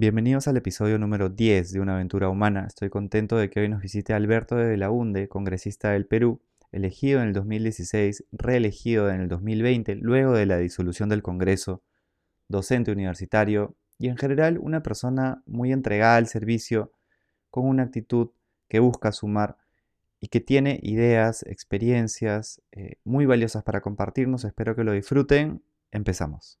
Bienvenidos al episodio número 10 de Una aventura humana. Estoy contento de que hoy nos visite Alberto de Belaunde, congresista del Perú, elegido en el 2016, reelegido en el 2020, luego de la disolución del Congreso, docente universitario y en general una persona muy entregada al servicio, con una actitud que busca sumar y que tiene ideas, experiencias eh, muy valiosas para compartirnos. Espero que lo disfruten. Empezamos.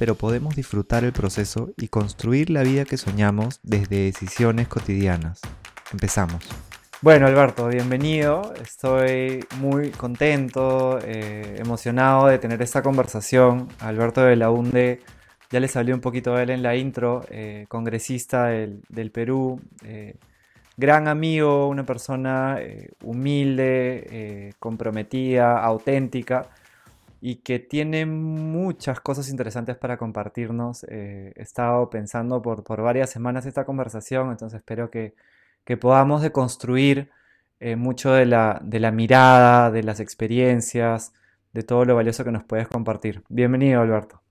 pero podemos disfrutar el proceso y construir la vida que soñamos desde decisiones cotidianas. Empezamos. Bueno, Alberto, bienvenido. Estoy muy contento, eh, emocionado de tener esta conversación. Alberto de la UNDE, ya les hablé un poquito de él en la intro, eh, congresista del, Perú, eh, gran amigo, una persona humilde, comprometida, auténtica y que tiene muchas cosas interesantes para compartirnos. Eh, he estado pensando por, por, varias semanas esta conversación, entonces espero que, que podamos deconstruir eh, mucho de la, de la, mirada, de las experiencias, de todo lo valioso que nos puedes compartir. Bienvenido, Alberto.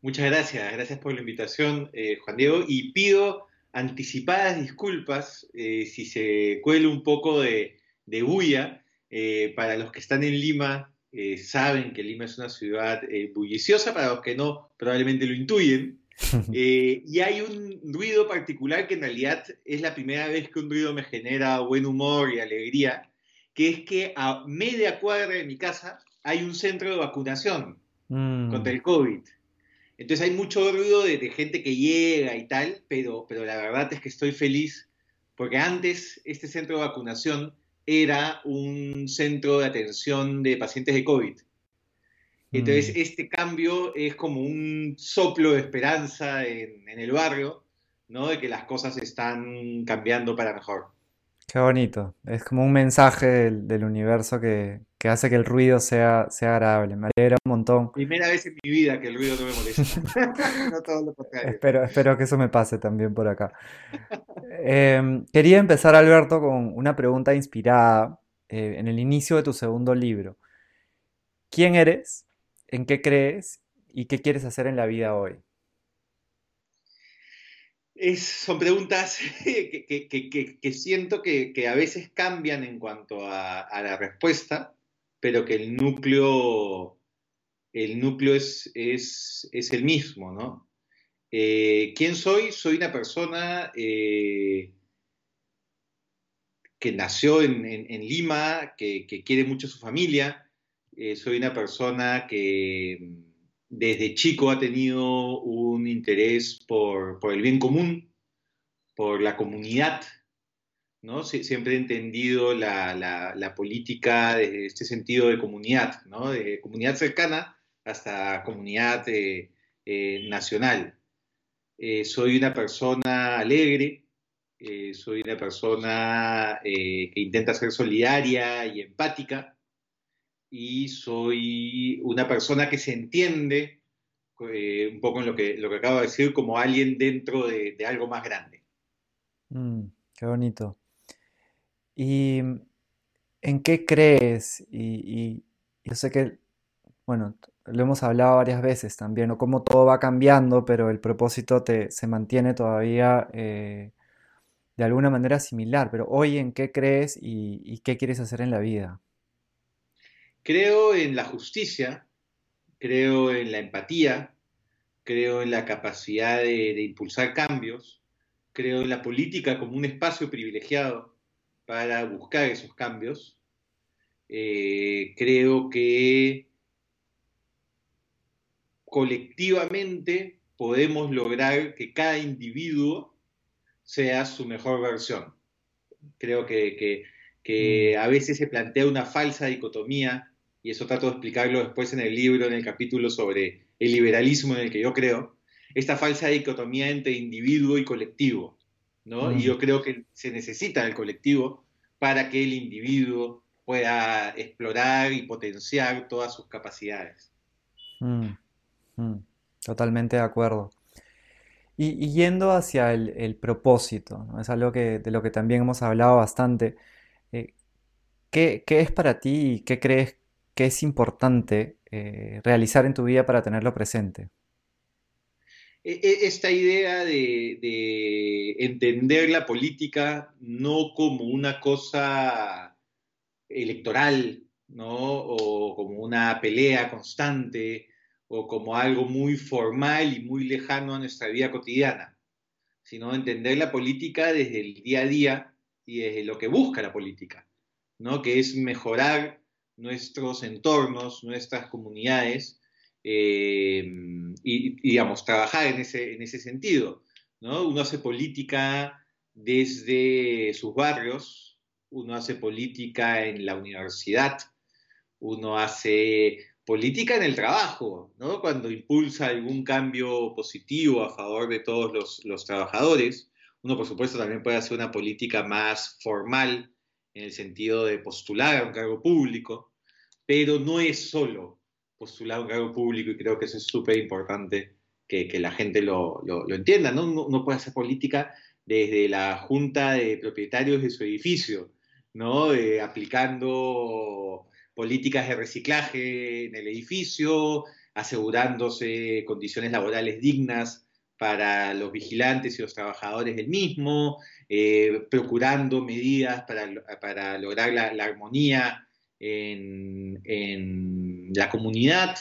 Muchas gracias, gracias por la invitación, eh, Juan Diego, y pido anticipadas disculpas si se cuela un poco de, de bulla. para los que están en Lima, eh, saben que Lima es una ciudad eh, bulliciosa, para los que no, probablemente lo intuyen. Eh, y hay un ruido particular que en realidad es la primera vez que un ruido me genera buen humor y alegría, que es que a media cuadra de mi casa hay un centro de vacunación mm. contra el COVID. Entonces hay mucho ruido de, gente que llega y tal, pero, pero la verdad es que estoy feliz porque antes este centro de vacunación era un centro de atención de pacientes de COVID. Entonces, mm. este cambio es como un soplo de esperanza en, el barrio, ¿no? De que las cosas están cambiando para mejor. Qué bonito. Es como un mensaje del, universo que, hace que el ruido sea, sea agradable. Me alegra un montón. Primera vez en mi vida que el ruido no me molesta. no todo lo contrario. Espero, espero que eso me pase también por acá. Em, quería empezar, Alberto, con una pregunta inspirada eh, en el inicio de tu segundo libro. ¿Quién eres? ¿En qué crees? ¿Y qué quieres hacer en la vida hoy? son preguntas que, siento que, a veces cambian en cuanto a, la respuesta, pero que el núcleo, el núcleo es, es, el mismo, ¿no? Eh, ¿Quién soy? Soy una persona eh, que nació en, Lima, que, quiere mucho a su familia. Eh, soy una persona que desde chico ha tenido un interés por, el bien común, por la comunidad, ¿no? siempre he entendido la, política desde este sentido de comunidad, ¿no? de comunidad cercana hasta comunidad eh, eh, nacional. Eh, soy una persona alegre, soy una persona que intenta ser solidaria y empática, y soy una persona que se entiende eh, un poco en lo que, lo que acabo de decir como alguien dentro de, algo más grande. Mm, qué bonito. ¿Y en qué crees? Y, yo sé que, bueno, lo hemos hablado varias veces también, o cómo todo va cambiando, pero el propósito te, se mantiene todavía eh, de alguna manera similar. Pero hoy, ¿en qué crees y qué quieres hacer en la vida? Creo en la justicia, creo en la empatía, creo en la capacidad de, impulsar cambios, creo en la política como un espacio privilegiado para buscar esos cambios. Eh, creo que colectivamente podemos lograr que cada individuo sea su mejor versión. Creo que, que mm. a veces se plantea una falsa dicotomía y eso trato de explicarlo después en el libro, en el capítulo sobre el liberalismo en el que yo creo, esta falsa dicotomía entre individuo y colectivo, ¿no? Y yo creo que se necesita el colectivo para que el individuo pueda explorar y potenciar todas sus capacidades. Mm, mm, totalmente de acuerdo. Y, yendo hacia el, propósito, es algo que, de lo que también hemos hablado bastante. Eh, ¿qué, es para ti y qué crees que es importante eh, realizar en tu vida para tenerlo presente? E, e, esta idea de, entender la política no como una cosa electoral, ¿no? O como una pelea constante, o como algo muy formal y muy lejano a nuestra vida cotidiana, sino entender la política desde el día a día y desde lo que busca la política, ¿no? Que es mejorar nuestros entornos, nuestras comunidades, eh, y, digamos, trabajar en ese, en ese sentido. ¿no? Uno hace política desde sus barrios, uno hace política en la universidad, uno hace política en el trabajo, ¿no? cuando impulsa algún cambio positivo a favor de todos los, los trabajadores. Uno, por supuesto, también puede hacer una política más formal en el sentido de postular a un cargo público, pero no es solo postular un cargo público y creo que eso es súper importante que, la gente lo, entienda. ¿no? Uno, puede hacer política desde la junta de propietarios de su edificio, ¿no? aplicando políticas de reciclaje en el edificio, asegurándose condiciones laborales dignas para los vigilantes y los trabajadores del mismo, eh, procurando medidas para, lograr la armonía en, la comunidad,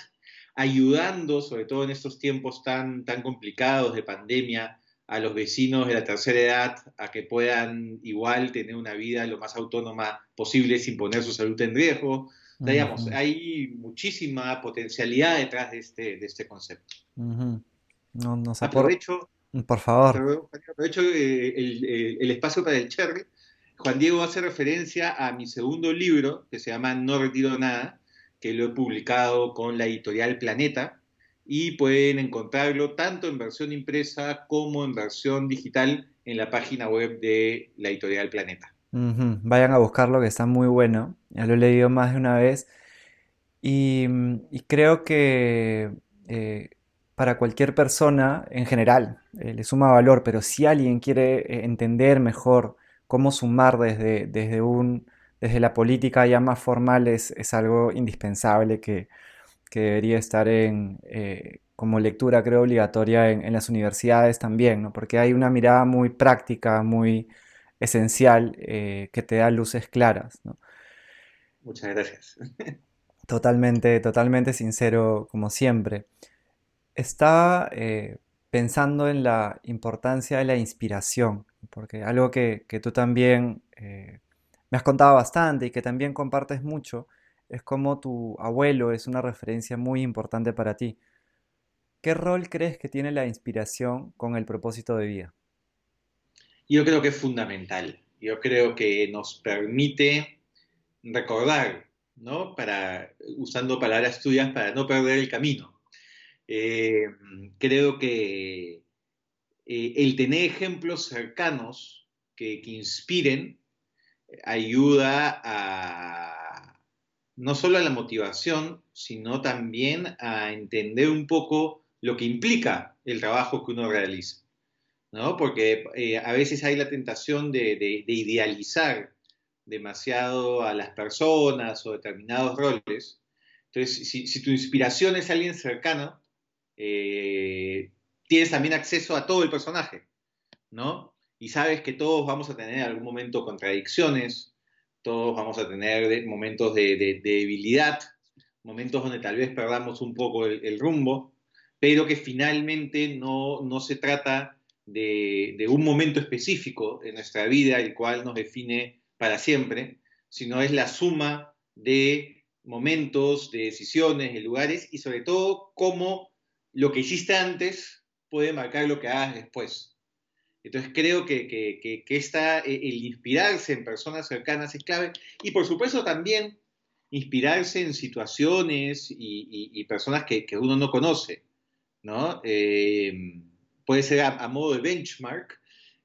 ayudando, sobre todo en estos tiempos tan, tan complicados de pandemia, a los vecinos de la tercera edad a que puedan igual tener una vida lo más autónoma posible sin poner su salud en riesgo. digamos, hay muchísima potencialidad detrás de este, de este concepto. no, aprovecho, por favor. Aprovecho eh, el, el, espacio para el cherry Juan Diego hace referencia a mi segundo libro, que se llama No Retiro Nada, que lo he publicado con la editorial Planeta, y pueden encontrarlo tanto en versión impresa como en versión digital en la página web de la editorial Planeta. Vayan a buscarlo, que está muy bueno. Ya lo he leído más de una vez. Y, creo que eh, para cualquier persona en general eh, le suma valor, pero si alguien quiere eh, entender mejor cómo sumar desde, desde, un, desde la política ya más formal es, algo indispensable que, debería estar en, eh, como lectura, creo, obligatoria en, las universidades también, ¿no? porque hay una mirada muy práctica, muy esencial, eh, que te da luces claras. Muchas gracias. Totalmente, totalmente sincero, como siempre. Está eh, pensando en la importancia de la inspiración porque algo que, tú también me has contado bastante y que también compartes mucho es como tu abuelo es una referencia muy importante para ti. ¿Qué rol crees que tiene la inspiración con el propósito de vida? Yo creo que es fundamental. Yo creo que nos permite recordar, ¿no? Para, usando palabras tuyas, para no perder el camino. Eh, creo que eh, el tener ejemplos cercanos que, inspiren ayuda a no solo a la motivación, sino también a entender un poco lo que implica el trabajo que uno realiza. ¿no? Porque eh, a veces hay la tentación de, idealizar demasiado a las personas o determinados roles. Entonces, si, tu inspiración es alguien cercano, eh, tienes también acceso a todo el personaje, ¿no? Y sabes que todos vamos a tener en algún momento contradicciones, todos vamos a tener momentos de, debilidad, momentos donde tal vez perdamos un poco el, rumbo, pero que finalmente no, se trata de, de, un momento específico en nuestra vida, el cual nos define para siempre, sino es la suma de momentos, de decisiones, de lugares y sobre todo cómo lo que hiciste antes puede marcar lo que hagas después. Entonces creo que, que, esta, e, el inspirarse en personas cercanas es clave y por supuesto también inspirarse en situaciones y, personas que, uno no conoce, ¿no? Eh, puede ser a, modo de benchmark,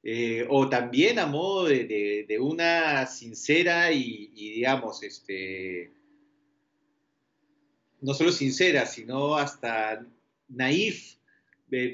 eh, o también a modo de, una sincera y, digamos, este, no solo sincera, sino hasta naif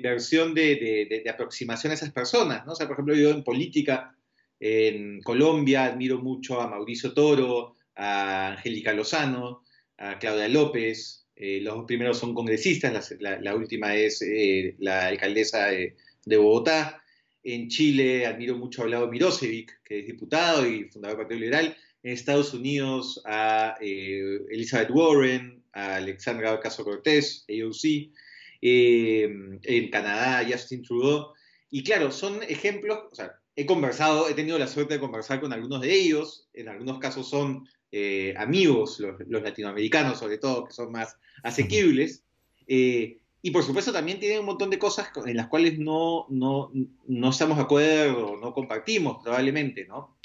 versión de, aproximación a esas personas, ¿no? O por ejemplo, yo en política, en Colombia, admiro mucho a Mauricio Toro, a Angélica Lozano, a Claudia López, eh, los dos primeros son congresistas, la, última es eh, la alcaldesa de, Bogotá. En Chile admiro mucho a Vlado Mirosevic, que es diputado y fundador del Partido Liberal. En Estados Unidos a eh, Elizabeth Warren, a Alexandra Ocasio Cortés, AOC. En Canadá, Justin Trudeau. Y claro, son ejemplos, o sea, he conversado, he tenido la suerte de conversar con algunos de ellos, en algunos casos son eh, amigos, los, latinoamericanos sobre todo, que son más asequibles. Eh, y por supuesto también tienen un montón de cosas en las cuales no, no, no estamos de acuerdo, no compartimos probablemente, ¿no?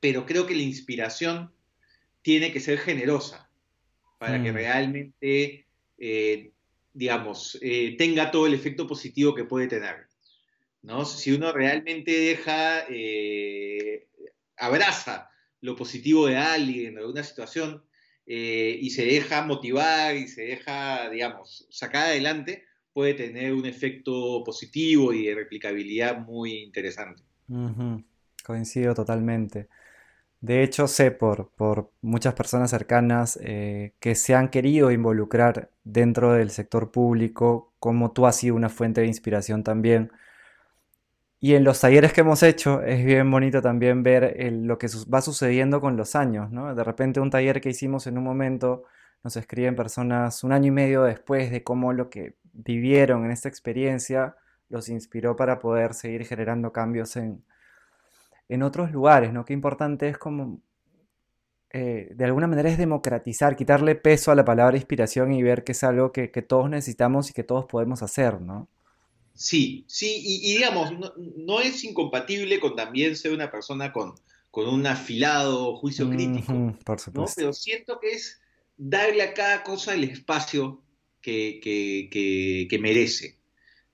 Pero creo que la inspiración tiene que ser generosa para que mm. realmente, eh, digamos, tenga todo el efecto positivo que puede tener. ¿no? Si uno realmente deja, abraza lo positivo de alguien o de una situación eh, y se deja motivar y se deja, digamos, sacar adelante, puede tener un efecto positivo y de replicabilidad muy interesante. Coincido totalmente. De hecho, sé por, por muchas personas cercanas eh, que se han querido involucrar dentro del sector público, como tú has sido una fuente de inspiración también y en los talleres que hemos hecho es bien bonito también ver lo que va sucediendo con los años, ¿no? De repente un taller que hicimos en un momento nos escriben personas un año y medio después de cómo lo que vivieron en esta experiencia los inspiró para poder seguir generando cambios en, en otros lugares, ¿no? Qué importante es como, eh, de alguna manera es democratizar, quitarle peso a la palabra inspiración y ver que es algo que, que todos necesitamos y que todos podemos hacer, ¿no? Sí, sí, y, digamos, no, es incompatible con también ser una persona con, con un afilado juicio crítico. por supuesto. Pero siento que es darle a cada cosa el espacio que, que, merece,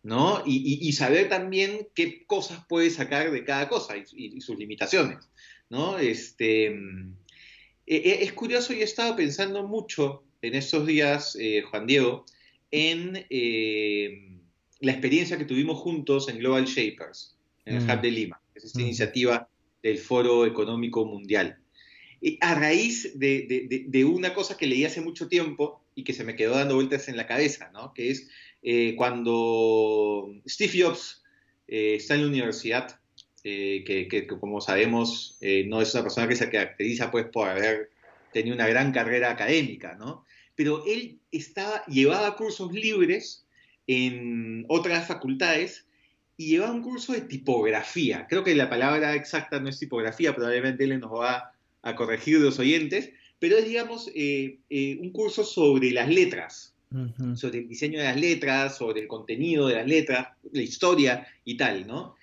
¿no? Y, saber también qué cosas puede sacar de cada cosa y, sus limitaciones, ¿no? Este, e, e, es curioso y he estado pensando mucho en estos días, eh, Juan Diego, en... Eh, la experiencia que tuvimos juntos en Global Shapers, en el mm. Hub de Lima, que es esta mm. iniciativa del Foro Económico Mundial. Y a raíz de, una cosa que leí hace mucho tiempo y que se me quedó dando vueltas en la cabeza, ¿no? que es eh, cuando Steve Jobs eh, está en la universidad, eh, que, como sabemos no es una persona que se caracteriza pues, por haber tenido una gran carrera académica, ¿no? pero él estaba, llevaba cursos libres en otras facultades y llevaba un curso de tipografía. Creo que la palabra exacta no es tipografía, probablemente él nos va a corregir los oyentes, pero es, digamos, eh, eh, un curso sobre las letras, sobre el diseño de las letras, sobre el contenido de las letras, la historia y tal, ¿no?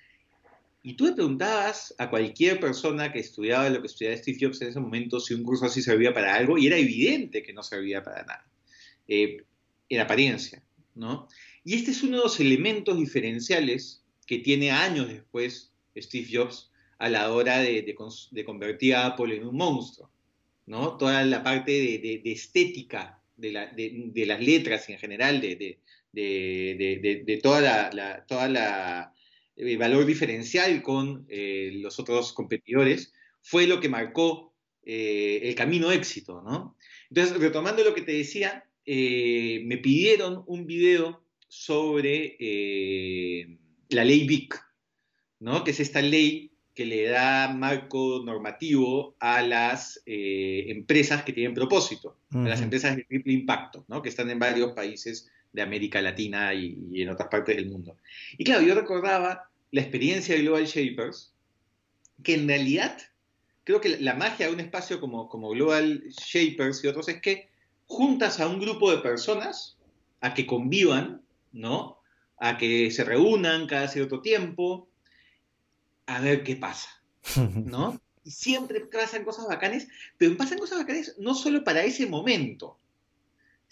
Y tú le preguntabas a cualquier persona que estudiaba lo que estudiaba Steve Jobs en ese momento si un curso así servía para algo, y era evidente que no servía para nada, eh, en apariencia, ¿no? Y este es uno de los elementos diferenciales que tiene años después Steve Jobs a la hora de, convertir a Apple en un monstruo. ¿no? Toda la parte de, estética de, las letras en general, de, toda la, toda el valor diferencial con eh, los otros competidores, fue lo que marcó eh, el camino éxito. ¿no? Entonces, retomando lo que te decía, eh, me pidieron un video sobre eh, la ley BIC, ¿no? que es esta ley que le da marco normativo a las eh, empresas que tienen propósito, a las empresas de triple impacto, ¿no? que están en varios países de América Latina y, en otras partes del mundo. Y claro, yo recordaba la experiencia de Global Shapers, que en realidad creo que la magia de un espacio como, como Global Shapers y otros es que juntas a un grupo de personas a que convivan ¿no? A que se reúnan cada cierto tiempo, a ver qué pasa, ¿no? Y siempre pasan cosas bacanes, pero pasan cosas bacanes no solo para ese momento,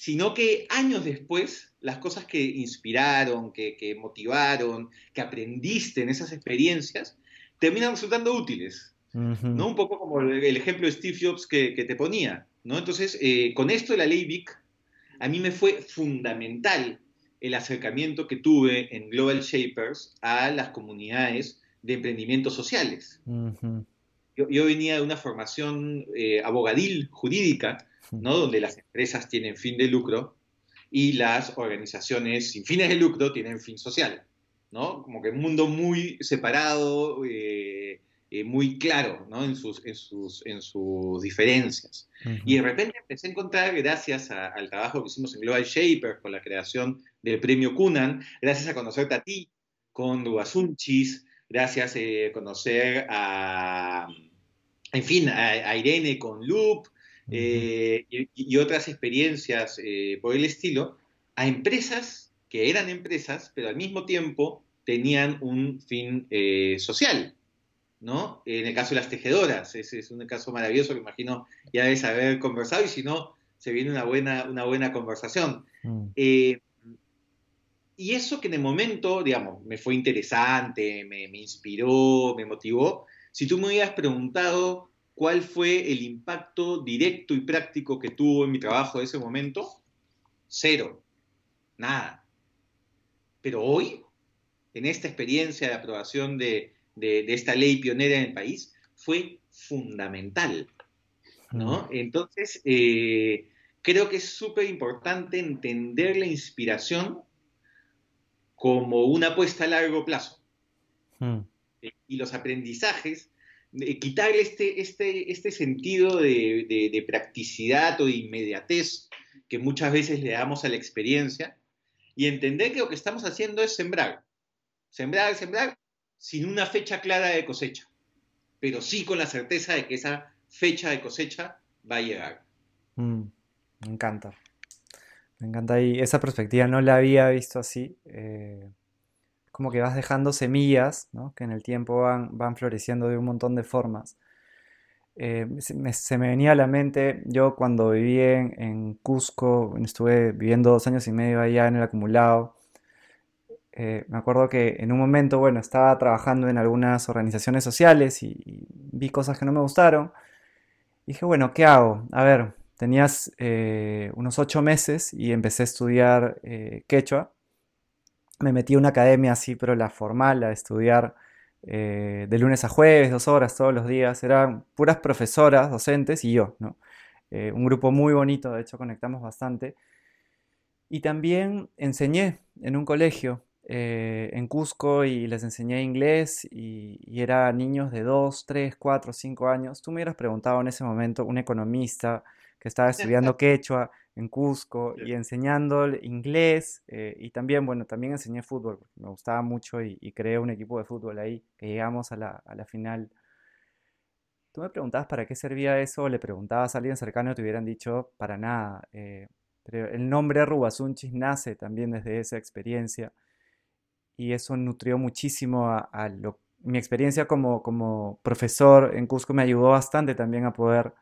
sino que años después, las cosas que inspiraron, que, motivaron, que aprendiste en esas experiencias, terminan resultando útiles. ¿no? Un poco como el, ejemplo de Steve Jobs que, te ponía. ¿no? Entonces, eh, con esto de la ley Vic, a mí me fue fundamental el acercamiento que tuve en Global Shapers a las comunidades de emprendimientos sociales. yo, venía de una formación eh, abogadil, jurídica, ¿no? donde las empresas tienen fin de lucro y las organizaciones sin fines de lucro tienen fin social. ¿no? Como que un mundo muy separado, eh, eh, muy claro ¿no? en, sus, en, sus, en sus diferencias. Y de repente empecé a encontrar, gracias al trabajo que hicimos en Global Shapers, con la creación del premio Cunan, gracias a conocerte a ti, con Duasunchis, gracias eh, a conocer a, en fin, a, Irene con Loop eh, y, otras experiencias eh, por el estilo, a empresas que eran empresas, pero al mismo tiempo tenían un fin social. ¿no? En el caso de las tejedoras, ese es un caso maravilloso que imagino ya debes haber conversado y si no, se viene una buena, una buena conversación. Mm. Y eso que en el momento, digamos, me fue interesante, me, inspiró, me motivó, si tú me hubieras preguntado cuál fue el impacto directo y práctico que tuvo en mi trabajo de ese momento, cero, nada. Pero hoy, en esta experiencia de aprobación de, esta ley pionera en el país, fue fundamental. ¿no? Entonces, eh, creo que es súper importante entender la inspiración como una apuesta a largo plazo. Hmm. Eh, y los aprendizajes, eh, quitarle este, este, este sentido de, practicidad o de inmediatez que muchas veces le damos a la experiencia y entender que lo que estamos haciendo es sembrar. Sembrar, sembrar, sin una fecha clara de cosecha, pero sí con la certeza de que esa fecha de cosecha va a llegar. Hmm. me encanta. Me encanta y esa perspectiva no la había visto así. Eh, como que vas dejando semillas, que en el tiempo van, van floreciendo de un montón de formas. Eh, se, me, venía a la mente, yo cuando viví en, Cusco, estuve viviendo dos años y medio allá en el acumulado, eh, me acuerdo que en un momento, bueno, estaba trabajando en algunas organizaciones sociales y, vi cosas que no me gustaron. dije, bueno, ¿qué hago? A ver, tenías eh, unos ocho meses y empecé a estudiar eh, quechua. Me metí a una academia así, pero la formal, a estudiar eh, de lunes a jueves, dos horas todos los días. Eran puras profesoras, docentes y yo, ¿no? un grupo muy bonito, de hecho conectamos bastante. Y también enseñé en un colegio en Cusco y les enseñé inglés y, y era niños de 2, 3, 4, 5 años. Tú me hubieras preguntado en ese momento, un economista, que estaba estudiando quechua en Cusco y enseñando inglés eh, y también, bueno, también enseñé fútbol, me gustaba mucho y, creé un equipo de fútbol ahí, que llegamos a la, a la, final. Tú me preguntabas para qué servía eso, le preguntabas a alguien cercano y te hubieran dicho para nada. Eh, pero el nombre Rubasunchis nace también desde esa experiencia y eso nutrió muchísimo a, a lo, mi experiencia como, como profesor en Cusco me ayudó bastante también a poder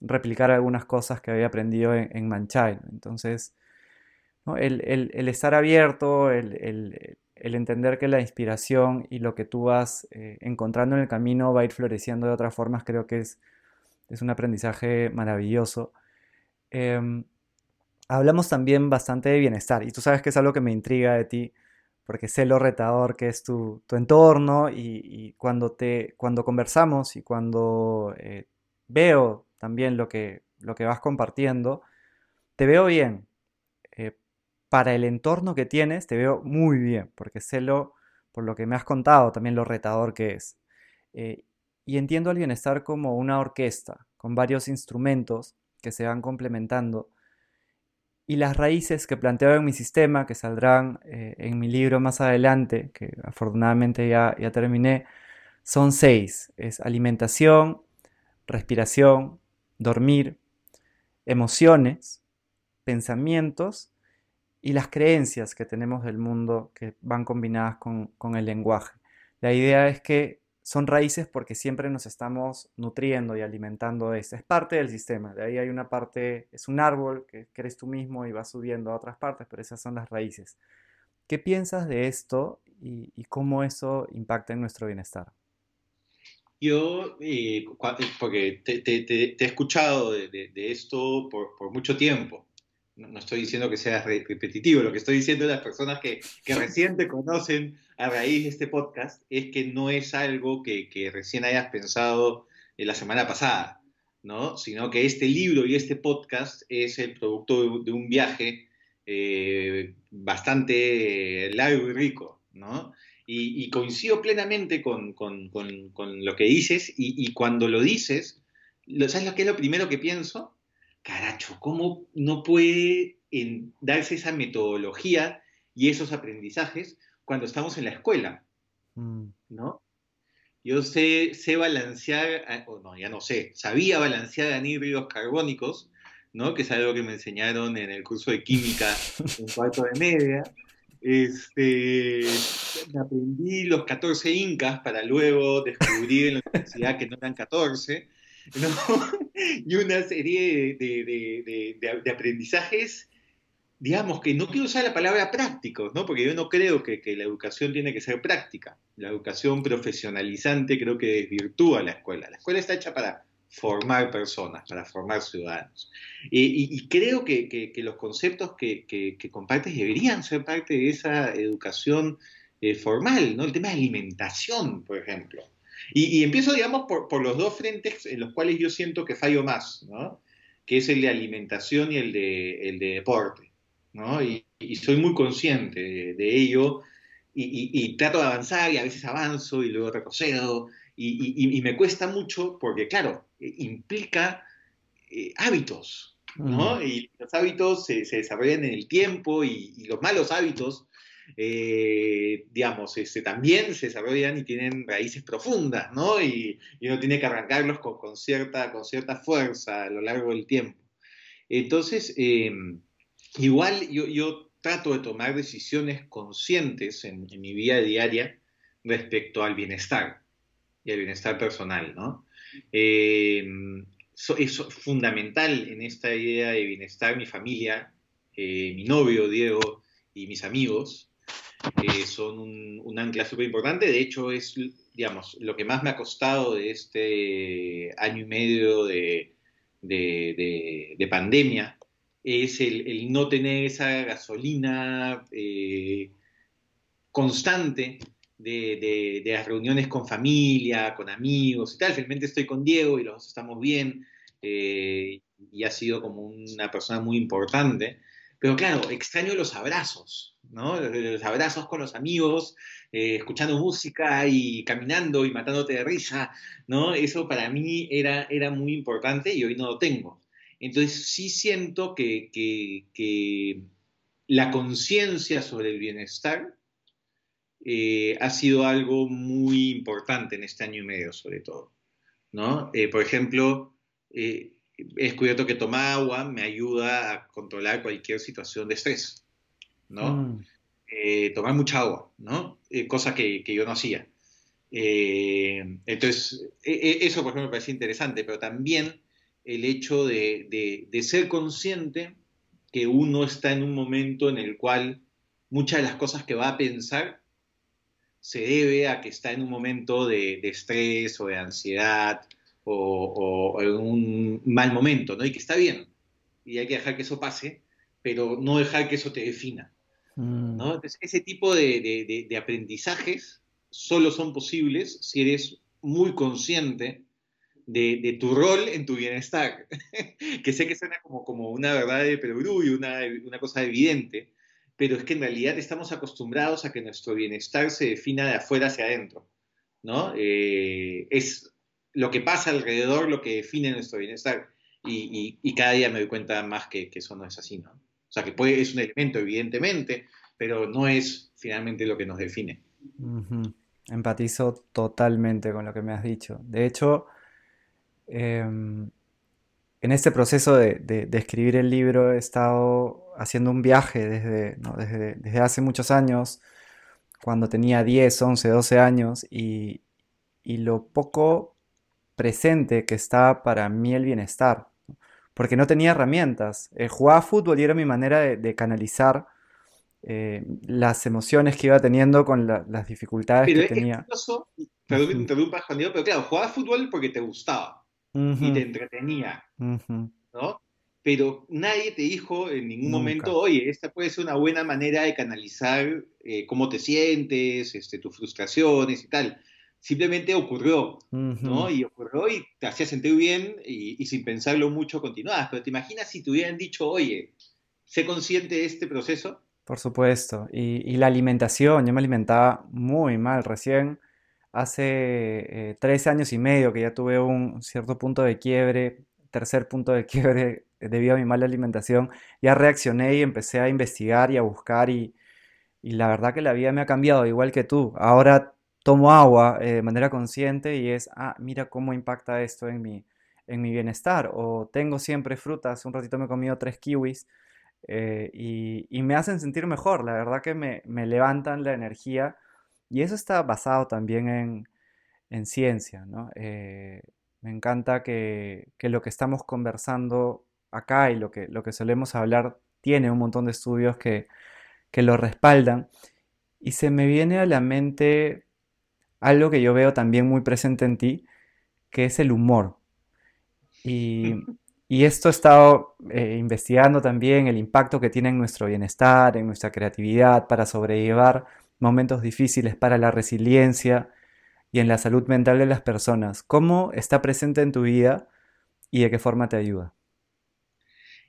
replicar algunas cosas que había aprendido en, en Manchay. Entonces, el, estar abierto, el, entender que la inspiración y lo que tú vas eh, encontrando en el camino va a ir floreciendo de otras formas, creo que es, es un aprendizaje maravilloso. Em, hablamos también bastante de bienestar y tú sabes que es algo que me intriga de ti porque sé lo retador que es tu, entorno y, cuando, te, cuando conversamos y cuando eh, veo también lo que, lo que vas compartiendo, te veo bien. Eh, para el entorno que tienes, te veo muy bien, porque sé lo, por lo que me has contado, también lo retador que es. Eh, y entiendo el bienestar como una orquesta, con varios instrumentos que se van complementando. Y las raíces que planteo en mi sistema, que saldrán eh, en mi libro más adelante, que afortunadamente ya, ya terminé, son seis. Es alimentación, respiración, dormir, emociones, pensamientos y las creencias que tenemos del mundo que van combinadas con, el lenguaje. La idea es que son raíces porque siempre nos estamos nutriendo y alimentando de Es parte del sistema. De ahí hay una parte, es un árbol que crees tú mismo y va subiendo a otras partes, pero esas son las raíces. ¿Qué piensas de esto y, cómo eso impacta en nuestro bienestar? Yo, eh, porque te, he escuchado de, esto por, mucho tiempo. No, estoy diciendo que sea repetitivo, lo que estoy diciendo de las personas que, recién te conocen a raíz de este podcast es que no es algo que, recién hayas pensado la semana pasada, ¿no? Sino que este libro y este podcast es el producto de un viaje eh, bastante largo y rico, ¿no? Y, coincido plenamente con, lo que dices y, cuando lo dices, ¿sabes lo que es lo primero que pienso? Caracho, ¿cómo no puede darse esa metodología y esos aprendizajes cuando estamos en la escuela? Mm. ¿No? Yo sé, sé balancear, ah, o no, ya no sé, sabía balancear anhídridos carbónicos ¿no? que es algo que me enseñaron en el curso de química en cuarto de media. Este, aprendí los 14 incas para luego descubrir en la universidad que no eran 14, y una serie de, aprendizajes, digamos que no quiero usar la palabra prácticos, ¿no? porque yo no creo que, que, la educación tiene que ser práctica. La educación profesionalizante creo que desvirtúa la escuela. La escuela está hecha para formar personas, para formar ciudadanos. y, creo que, los conceptos que, compartes deberían ser parte de esa educación eh, formal, ¿no? El tema de alimentación, por ejemplo. Y, empiezo, digamos, por, los dos frentes en los cuales yo siento que fallo más, ¿no? Que es el de alimentación y el de, el de deporte, ¿no? Y, soy muy consciente de, ello y, trato de avanzar y a veces avanzo y luego retrocedo y, me cuesta mucho porque, claro, eh, implica eh, hábitos, ¿no? Y los hábitos se, desarrollan en el tiempo y, los malos hábitos, eh, digamos, este, también se desarrollan y tienen raíces profundas, ¿no? Y, uno tiene que arrancarlos con, cierta, con cierta fuerza a lo largo del tiempo. Entonces, igual yo, trato de tomar decisiones conscientes en mi vida diaria respecto al bienestar y el bienestar personal, ¿no? Eh, es fundamental en esta idea de bienestar mi familia, eh, mi novio Diego y mis amigos eh, son un, ancla súper importante. De hecho, es, digamos, lo que más me ha costado de este año y medio de, pandemia es el, no tener esa gasolina constante de, las reuniones con familia, con amigos y tal. Finalmente estoy con Diego y los dos estamos bien eh, y ha sido como una persona muy importante. Pero claro, extraño los abrazos, ¿no? Los abrazos con los amigos, eh, escuchando música y caminando y matándote de risa, ¿no? Eso para mí era, era muy importante y hoy no lo tengo. Entonces sí siento que, que la conciencia sobre el bienestar eh, ha sido algo muy importante en este año y medio, sobre todo. ¿no? Eh, por ejemplo, eh, he descubierto que tomar agua me ayuda a controlar cualquier situación de estrés. ¿no? Mm. tomar mucha agua, ¿no? cosa que, yo no hacía. entonces, e, e, eso por ejemplo me parece interesante, pero también el hecho de, de ser consciente que uno está en un momento en el cual muchas de las cosas que va a pensar se debe a que está en un momento de, estrés o de ansiedad o, en un mal momento, ¿no? Y que está bien. Y hay que dejar que eso pase, pero no dejar que eso te defina. Mm. ¿no? Entonces, ese tipo de, aprendizajes solo son posibles si eres muy consciente de, tu rol en tu bienestar, que sé que suena como, como una verdad de perogrullo, una, una cosa evidente, pero es que en realidad estamos acostumbrados a que nuestro bienestar se defina de afuera hacia adentro, ¿no? Eh, es lo que pasa alrededor lo que define nuestro bienestar y, cada día me doy cuenta más que, eso no es así, ¿no? O sea, que es un elemento, evidentemente, pero no es finalmente lo que nos define. Empatizo totalmente con lo que me has dicho. De hecho, em, en este proceso de, escribir el libro he estado haciendo un viaje desde, desde, hace muchos años, cuando tenía 10, 11, 12 años, y, y lo poco presente que estaba para mí el bienestar, porque no tenía herramientas. Eh, jugaba fútbol y era mi manera de, canalizar eh, las emociones que iba teniendo con las dificultades que tenía. perdón pero claro, jugaba fútbol porque te gustaba y te entretenía, ¿no? Pero nadie te dijo en ningún momento, oye, esta puede ser una buena manera de canalizar eh, cómo te sientes, este, tus frustraciones y tal simplemente ocurrió, ¿no? Y ocurrió y te hacía sentir bien y, sin pensarlo mucho continuabas. Pero te imaginas si te hubieran dicho, oye, sé consciente de este proceso. Por supuesto. Y, la alimentación, yo me alimentaba muy mal. Recién hace eh, tres años y medio que ya tuve un cierto punto de quiebre, tercer punto de quiebre debido a mi mala alimentación, ya reaccioné y empecé a investigar y a buscar y, y la verdad que la vida me ha cambiado, igual que tú. Ahora tomo agua eh, de manera consciente y es, ah, mira cómo impacta esto en mi, en mi bienestar. O tengo siempre frutas, un ratito me he comido tres kiwis eh, y, me hacen sentir mejor. La verdad que me, levantan la energía y eso está basado también en, ciencia. Eh, me encanta que, lo que estamos conversando acá y lo que, lo que solemos hablar tiene un montón de estudios que, que lo respaldan. Y se me viene a la mente algo que yo veo también muy presente en ti, que es el humor. Y, esto he estado eh, investigando también el impacto que tiene en nuestro bienestar, en nuestra creatividad, para sobrellevar momentos difíciles, para la resiliencia y en la salud mental de las personas. ¿Cómo está presente en tu vida y de qué forma te ayuda?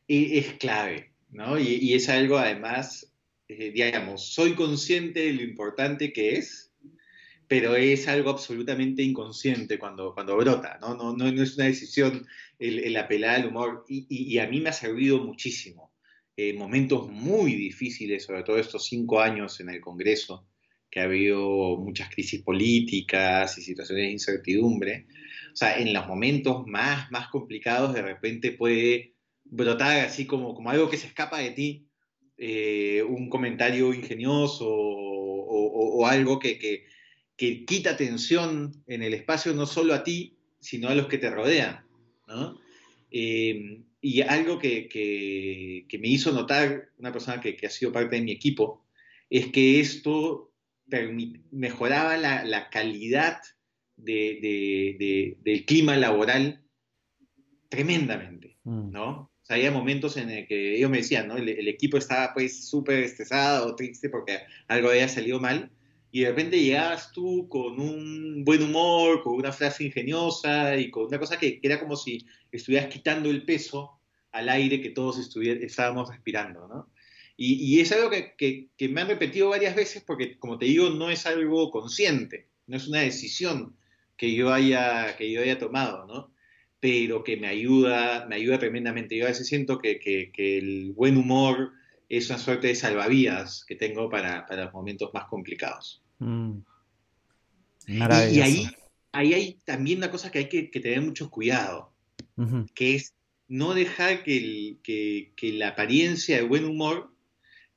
es clave, ¿no? Y, es algo además, eh, digamos, soy consciente de lo importante que es pero es algo absolutamente inconsciente cuando, cuando brota, ¿no? No, no, es una decisión el, apelar al humor y, y, a mí me ha servido muchísimo. Eh, momentos muy difíciles, sobre todo estos cinco años en el Congreso, que ha habido muchas crisis políticas y situaciones de incertidumbre. O sea, en los momentos más, más complicados de repente puede brotar así como, como algo que se escapa de ti, eh, un comentario ingenioso o, o, algo que, que que quita atención en el espacio no solo a ti, sino a los que te rodean. Eh, y algo que, me hizo notar una persona que, ha sido parte de mi equipo es que esto mejoraba la, calidad del clima laboral tremendamente, mm. ¿no? había momentos en el que ellos me decían, ¿no? El, el equipo estaba pues súper estresado, triste porque algo había salido mal, y de repente llegabas tú con un buen humor, con una frase ingeniosa y con una cosa que, era como si estuvieras quitando el peso al aire que todos estábamos respirando, ¿no? Y, es algo que, me han repetido varias veces porque, como te digo, no es algo consciente, no es una decisión que yo haya, que yo haya tomado, ¿no? Pero que me ayuda, me ayuda tremendamente. Yo a veces siento que, el buen humor es una suerte de salvavidas que tengo para, para los momentos más complicados. Mm. Y, ahí, ahí hay también una cosa que hay que, tener mucho cuidado, que es no dejar que, la apariencia de buen humor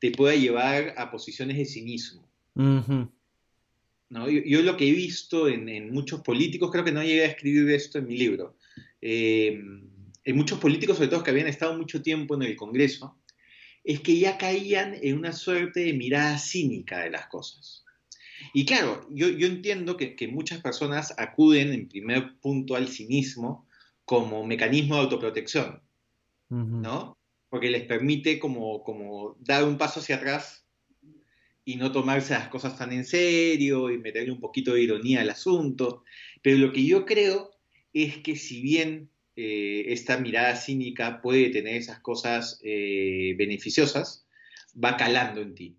te pueda llevar a posiciones de cinismo. ¿No? Yo, lo que he visto en, muchos políticos, creo que no llegué a escribir esto en mi libro, eh, en muchos políticos, sobre todo que habían estado mucho tiempo en el Congreso, es que ya caían en una suerte de mirada cínica de las cosas. Y claro, yo, entiendo que, muchas personas acuden en primer punto al cinismo como mecanismo de autoprotección, ¿no? Porque les permite como, como dar un paso hacia atrás y no tomarse las cosas tan en serio y meterle un poquito de ironía al asunto. Pero lo que yo creo es que si bien eh, esta mirada cínica puede tener esas cosas eh, beneficiosas, va calando en ti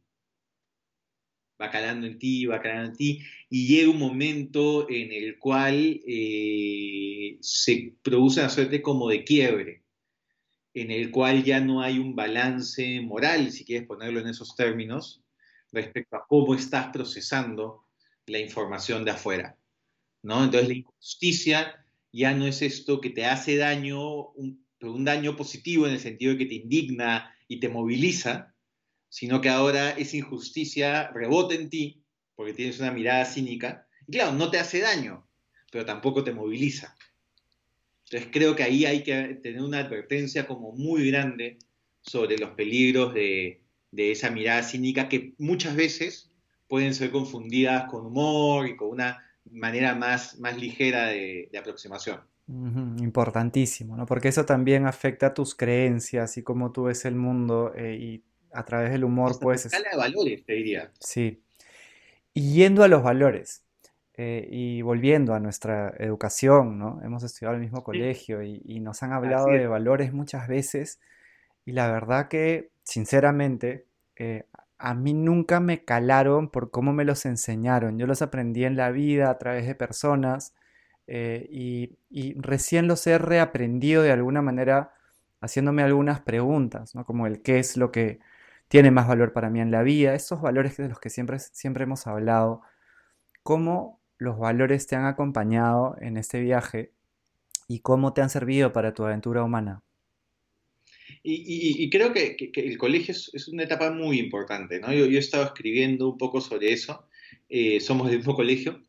va calando en ti, va calando en ti, y llega un momento en el cual eh, se produce una suerte como de quiebre, en el cual ya no hay un balance moral, si quieres ponerlo en esos términos, respecto a cómo estás procesando la información de afuera. ¿no? Entonces la injusticia ya no es esto que te hace daño, un, un daño positivo en el sentido de que te indigna y te moviliza, sino que ahora esa injusticia rebota en ti, porque tienes una mirada cínica, y claro, no te hace daño, pero tampoco te moviliza. Entonces creo que ahí hay que tener una advertencia como muy grande sobre los peligros de, esa mirada cínica que muchas veces pueden ser confundidas con humor y con una manera más, más ligera de, aproximación. Importantísimo, ¿no? Porque eso también afecta a tus creencias y cómo tú ves el mundo eh, y a través del humor puedes... Escala de valores, te diría. Sí. Y yendo a los valores, eh, y volviendo a nuestra educación, ¿no? Hemos estudiado en el mismo colegio y, nos han hablado de valores muchas veces y la verdad que, sinceramente, eh, a mí nunca me calaron por cómo me los enseñaron. Yo los aprendí en la vida a través de personas eh, y, y, recién los he reaprendido de alguna manera haciéndome algunas preguntas, ¿no? Como el qué es lo que tiene más valor para mí en la vida, esos valores de los que siempre, siempre hemos hablado, cómo los valores te han acompañado en este viaje y cómo te han servido para tu aventura humana. Y, creo que, el colegio es, una etapa muy importante, ¿no? Yo, he estado escribiendo un poco sobre eso, eh, somos del mismo colegio.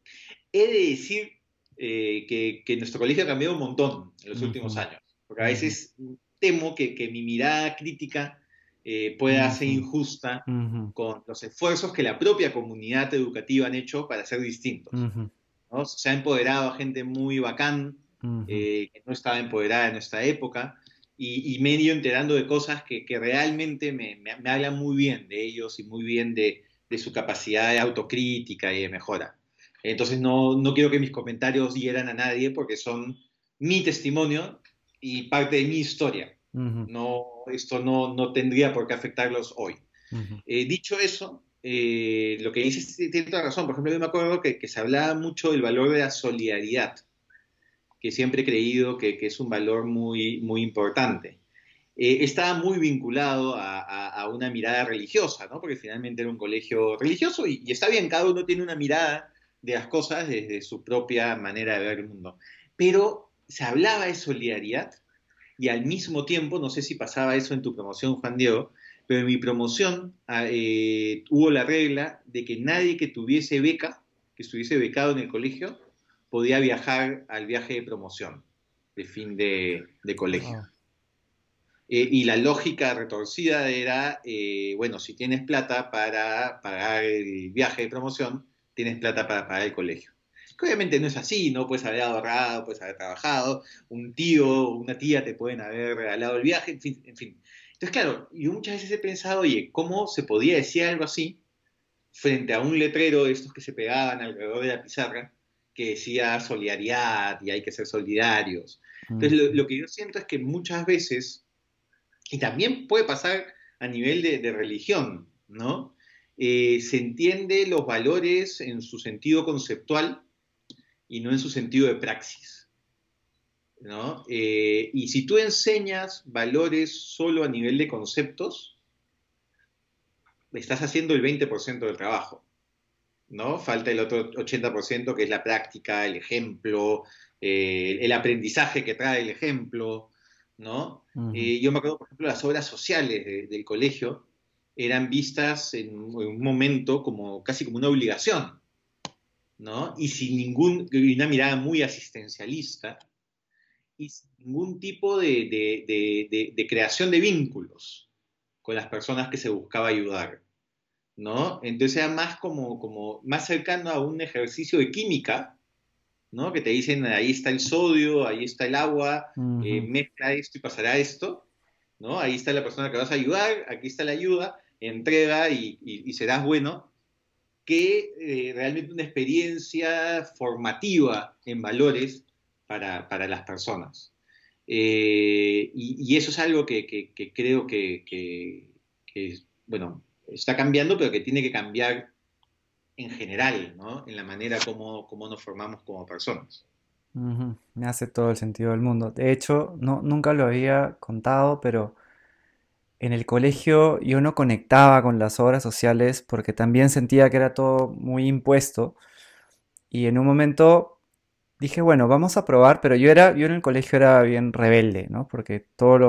He de decir eh, que, nuestro colegio ha cambiado un montón en los últimos años, porque a veces temo que, mi mirada crítica eh, pueda ser injusta con los esfuerzos que la propia comunidad educativa han hecho para ser distintos. Se ha empoderado a gente muy bacán, eh, que no estaba empoderada en nuestra época, y, y me he ido enterando de cosas que, realmente me, hablan muy bien de ellos y muy bien de, su capacidad de autocrítica y de mejora. Entonces no, no quiero que mis comentarios hieran a nadie porque son mi testimonio y parte de mi historia. No, esto no, no, tendría por qué afectarlos hoy. Eh, dicho eso, eh, lo que dices tiene toda razón. Por ejemplo, yo me acuerdo que, se hablaba mucho del valor de la solidaridad, que siempre he creído que, es un valor muy, muy importante. Eh, estaba muy vinculado a, una mirada religiosa, ¿no? porque finalmente era un colegio religioso y, y, está bien, cada uno tiene una mirada de las cosas desde su propia manera de ver el mundo. Pero se hablaba de solidaridad y al mismo tiempo, no sé si pasaba eso en tu promoción, Juan Diego, pero en mi promoción ah, eh, hubo la regla de que nadie que tuviese beca, que estuviese becado en el colegio, podía viajar al viaje de promoción de fin de, colegio. Eh, y la lógica retorcida era, eh, bueno, si tienes plata para pagar el viaje de promoción, tienes plata para pagar el colegio obviamente no es así, ¿no? Puedes haber ahorrado, puedes haber trabajado, un tío o una tía te pueden haber regalado el viaje, en fin, en fin. Entonces, claro, yo muchas veces he pensado, oye, ¿cómo se podía decir algo así frente a un letrero de estos que se pegaban alrededor de la pizarra que decía solidaridad y hay que ser solidarios? Entonces, lo, que yo siento es que muchas veces, y también puede pasar a nivel de, religión, ¿no? Eh, se entiende los valores en su sentido conceptual y no en su sentido de praxis. ¿no? Eh, y si tú enseñas valores solo a nivel de conceptos, estás haciendo el 20% del trabajo. ¿no? Falta el otro 80% que es la práctica, el ejemplo, eh, el aprendizaje que trae el ejemplo. ¿no? Eh, yo me acuerdo, por ejemplo, las obras sociales del colegio eran vistas en, un momento como casi como una obligación. Y sin ningún, una mirada muy asistencialista, y sin ningún tipo de, creación de vínculos con las personas que se buscaba ayudar, ¿no? Entonces era más como, como más cercano a un ejercicio de química, ¿no? Que te dicen, ahí está el sodio, ahí está el agua, eh, mezcla esto y pasará esto, ¿no? Ahí está la persona que vas a ayudar, aquí está la ayuda, entrega y, y serás bueno, que eh, realmente una experiencia formativa en valores para, las personas. Eh, y, eso es algo que, creo que, bueno, está cambiando, pero que tiene que cambiar en general, ¿no? En la manera como, como nos formamos como personas. Me hace todo el sentido del mundo. De hecho, no, nunca lo había contado, pero en el colegio yo no conectaba con las obras sociales porque también sentía que era todo muy impuesto. Y en un momento dije, bueno, vamos a probar, pero yo era, yo en el colegio era bien rebelde, ¿no? Porque todos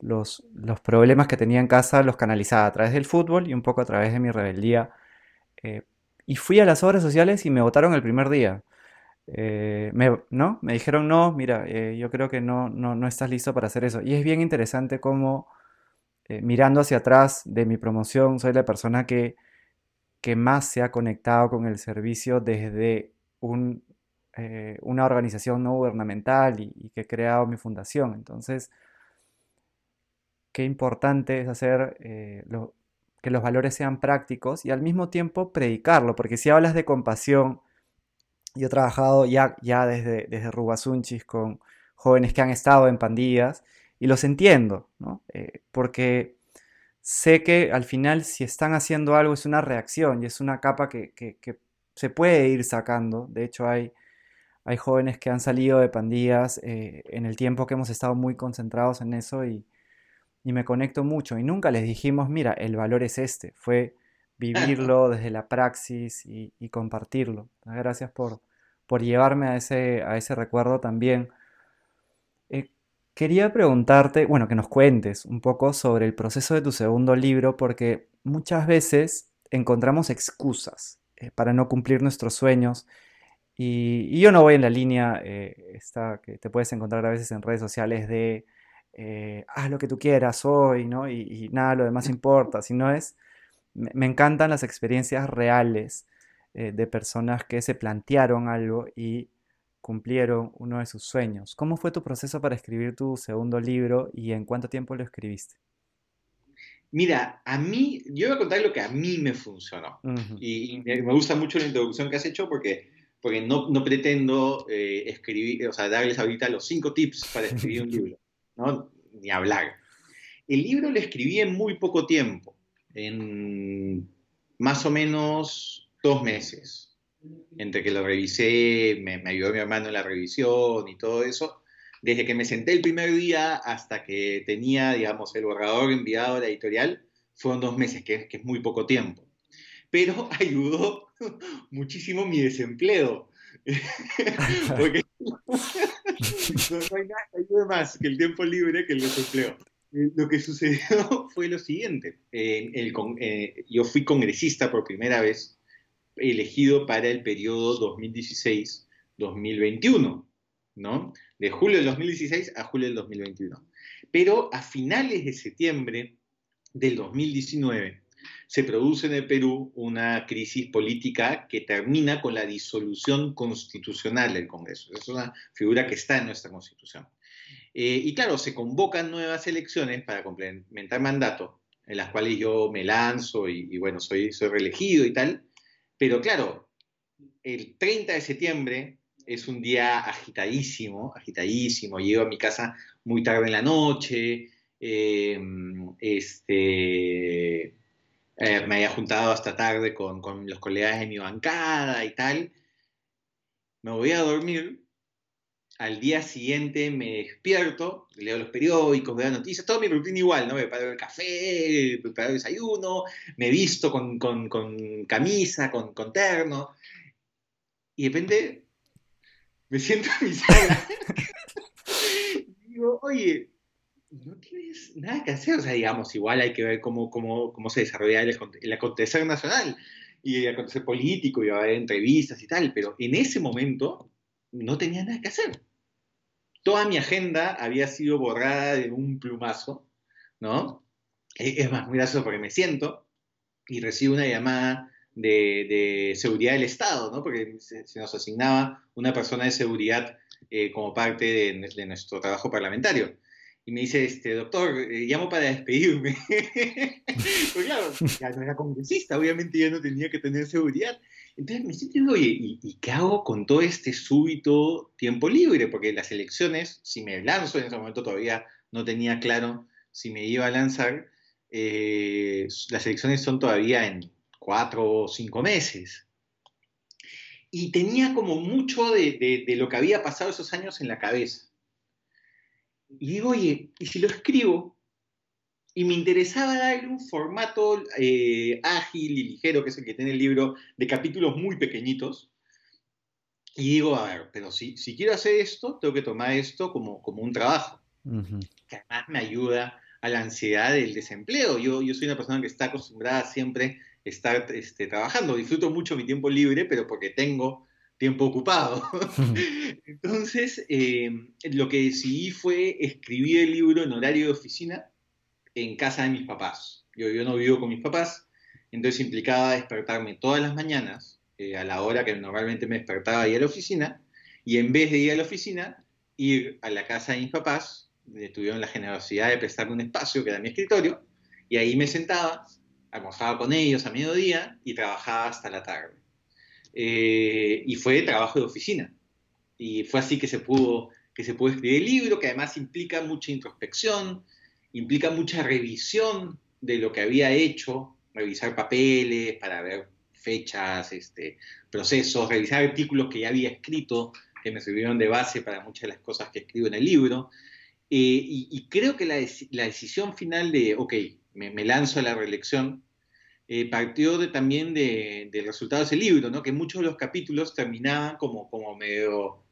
los, los, problemas que tenía en casa los canalizaba a través del fútbol y un poco a través de mi rebeldía. Eh, y fui a las obras sociales y me votaron el primer día. eh, me, ¿no? Me dijeron, no, mira, eh, yo creo que no, no, no, estás listo para hacer eso. Y es bien interesante cómo, eh, mirando hacia atrás de mi promoción, soy la persona que, que más se ha conectado con el servicio desde un, una organización no gubernamental y, que he creado mi fundación. Entonces, qué importante es hacer que los valores sean prácticos y al mismo tiempo predicarlo, porque si hablas de compasión, yo he trabajado ya, ya desde, desde Rubasunchis con jóvenes que han estado en pandillas y los entiendo, ¿no? Eh, porque sé que al final si están haciendo algo es una reacción y es una capa que, se puede ir sacando. De hecho hay, hay jóvenes que han salido de pandillas eh, en el tiempo que hemos estado muy concentrados en eso y, y me conecto mucho. Y nunca les dijimos, mira, el valor es este. Fue vivirlo desde la praxis y, compartirlo. Gracias por, por, llevarme a ese, a ese recuerdo también. Eh, quería preguntarte, bueno, que nos cuentes un poco sobre el proceso de tu segundo libro, porque muchas veces encontramos excusas eh, para no cumplir nuestros sueños. Y, yo no voy en la línea eh, esta que te puedes encontrar a veces en redes sociales de haz lo que tú quieras hoy, ¿no? Y, nada, lo demás importa, sino es me, encantan las experiencias reales eh, de personas que se plantearon algo y cumplieron uno de sus sueños. ¿Cómo fue tu proceso para escribir tu segundo libro y en cuánto tiempo lo escribiste? Mira, a mí, yo voy a contar lo que a mí me funcionó. y, me gusta mucho la introducción que has hecho porque, porque no, no pretendo eh, escribir, o sea, darles ahorita los cinco tips para escribir un libro, ¿no? Ni hablar. El libro lo escribí en muy poco tiempo en más o menos dos meses. Entre que lo revisé, me, ayudó mi hermano en la revisión y todo eso. Desde que me senté el primer día hasta que tenía, digamos, el borrador enviado a la editorial, fueron dos meses, que, que es muy poco tiempo. Pero ayudó muchísimo mi desempleo. Porque no, hay nada que ayude más que el tiempo libre que el desempleo. Eh, lo que sucedió fue lo siguiente. Eh, yo fui congresista por primera vez, elegido para el periodo 2016-2021, ¿no? De julio del 2016 a julio del 2021. Pero a finales de septiembre del 2019 se produce en el Perú una crisis política que termina con la disolución constitucional del Congreso. Es una figura que está en nuestra Constitución. Eh, y claro, se convocan nuevas elecciones para complementar mandato, en las cuales yo me lanzo y, bueno, soy, soy reelegido y tal. Pero claro, el 30 de septiembre es un día agitadísimo, agitadísimo. Llego a mi casa muy tarde en la noche. Em, este, eh, me había juntado hasta tarde con, con los colegas de mi bancada y tal. Me voy a dormir al día siguiente me despierto, leo los periódicos, veo noticias, todo mi rutina igual, ¿no? Me preparo el café, preparo el desayuno, me visto con, camisa, con, terno, y de repente me siento en mi sala y digo, oye, no tienes nada que hacer, o sea, digamos, igual hay que ver cómo, cómo, cómo se desarrolla el, el acontecer nacional y el acontecer político y va a haber entrevistas y tal, pero en ese momento no tenía nada que hacer toda mi agenda había sido borrada de un plumazo, ¿no? Es más, muy gracioso porque me siento y recibo una llamada de, seguridad del Estado, ¿no? Porque se, nos asignaba una persona de seguridad eh, como parte de, nuestro trabajo parlamentario. Y me dice, este, doctor, eh, llamo para despedirme. pues claro, ya no era congresista, obviamente ya no tenía que tener seguridad. Entonces me siento oye, ¿y, qué hago con todo este súbito tiempo libre? Porque las elecciones, si me lanzo, en ese momento todavía no tenía claro si me iba a lanzar, eh, las elecciones son todavía en cuatro o cinco meses. Y tenía como mucho de, de lo que había pasado esos años en la cabeza. Y digo, oye, ¿y si lo escribo? y me interesaba darle un formato eh, ágil y ligero, que es el que tiene el libro, de capítulos muy pequeñitos. Y digo, a ver, pero si, si quiero hacer esto, tengo que tomar esto como, como un trabajo, que además me ayuda a la ansiedad del desempleo. Yo, yo soy una persona que está acostumbrada siempre a estar este, trabajando. Disfruto mucho mi tiempo libre, pero porque tengo tiempo ocupado. Entonces, eh, lo que decidí fue escribir el libro en horario de oficina en casa de mis papás. Yo, yo no vivo con mis papás, entonces implicaba despertarme todas las mañanas eh, a la hora que normalmente me despertaba y a la oficina, y en vez de ir a la oficina, ir a la casa de mis papás, tuvieron la generosidad de prestarme un espacio que era mi escritorio, y ahí me sentaba, almorzaba con ellos a mediodía y trabajaba hasta la tarde. Eh, y fue trabajo de oficina. Y fue así que se, pudo, que se pudo escribir el libro, que además implica mucha introspección, implica mucha revisión de lo que había hecho, revisar papeles para ver fechas, este, procesos, revisar artículos que ya había escrito, que me sirvieron de base para muchas de las cosas que escribo en el libro. Eh, y, creo que la, decisión final de, ok, me lanzo a la reelección, eh, partió de, también de, del resultado de ese libro, ¿no? que muchos de los capítulos terminaban como, como medio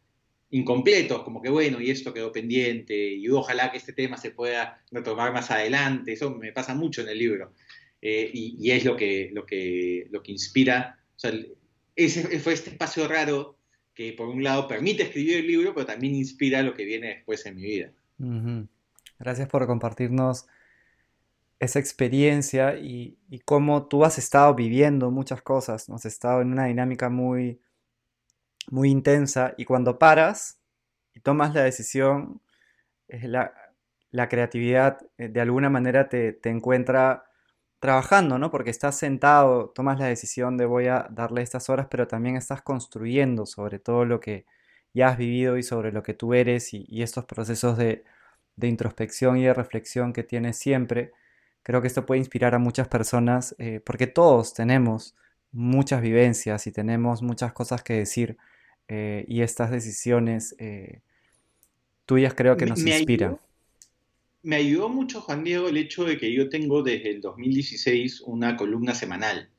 incompletos, como que bueno, y esto quedó pendiente, y ojalá que este tema se pueda retomar más adelante, eso me pasa mucho en el libro, eh, y, es lo que, lo que, lo que inspira, o sea, ese fue este espacio raro que por un lado permite escribir el libro, pero también inspira lo que viene después en mi vida. Gracias por compartirnos esa experiencia y, cómo tú has estado viviendo muchas cosas, has estado en una dinámica muy, muy intensa y cuando paras y tomas la decisión, la, la creatividad eh, de alguna manera te, te, encuentra trabajando, ¿no? Porque estás sentado, tomas la decisión de voy a darle estas horas, pero también estás construyendo sobre todo lo que ya has vivido y sobre lo que tú eres y, y estos procesos de, de introspección y de reflexión que tienes siempre Creo que esto puede inspirar a muchas personas eh, porque todos tenemos muchas vivencias y tenemos muchas cosas que decir eh, y estas decisiones eh, tuyas creo que nos inspiran. me ayudó mucho, Juan Diego, el hecho de que yo tengo desde el 2016 una columna semanal,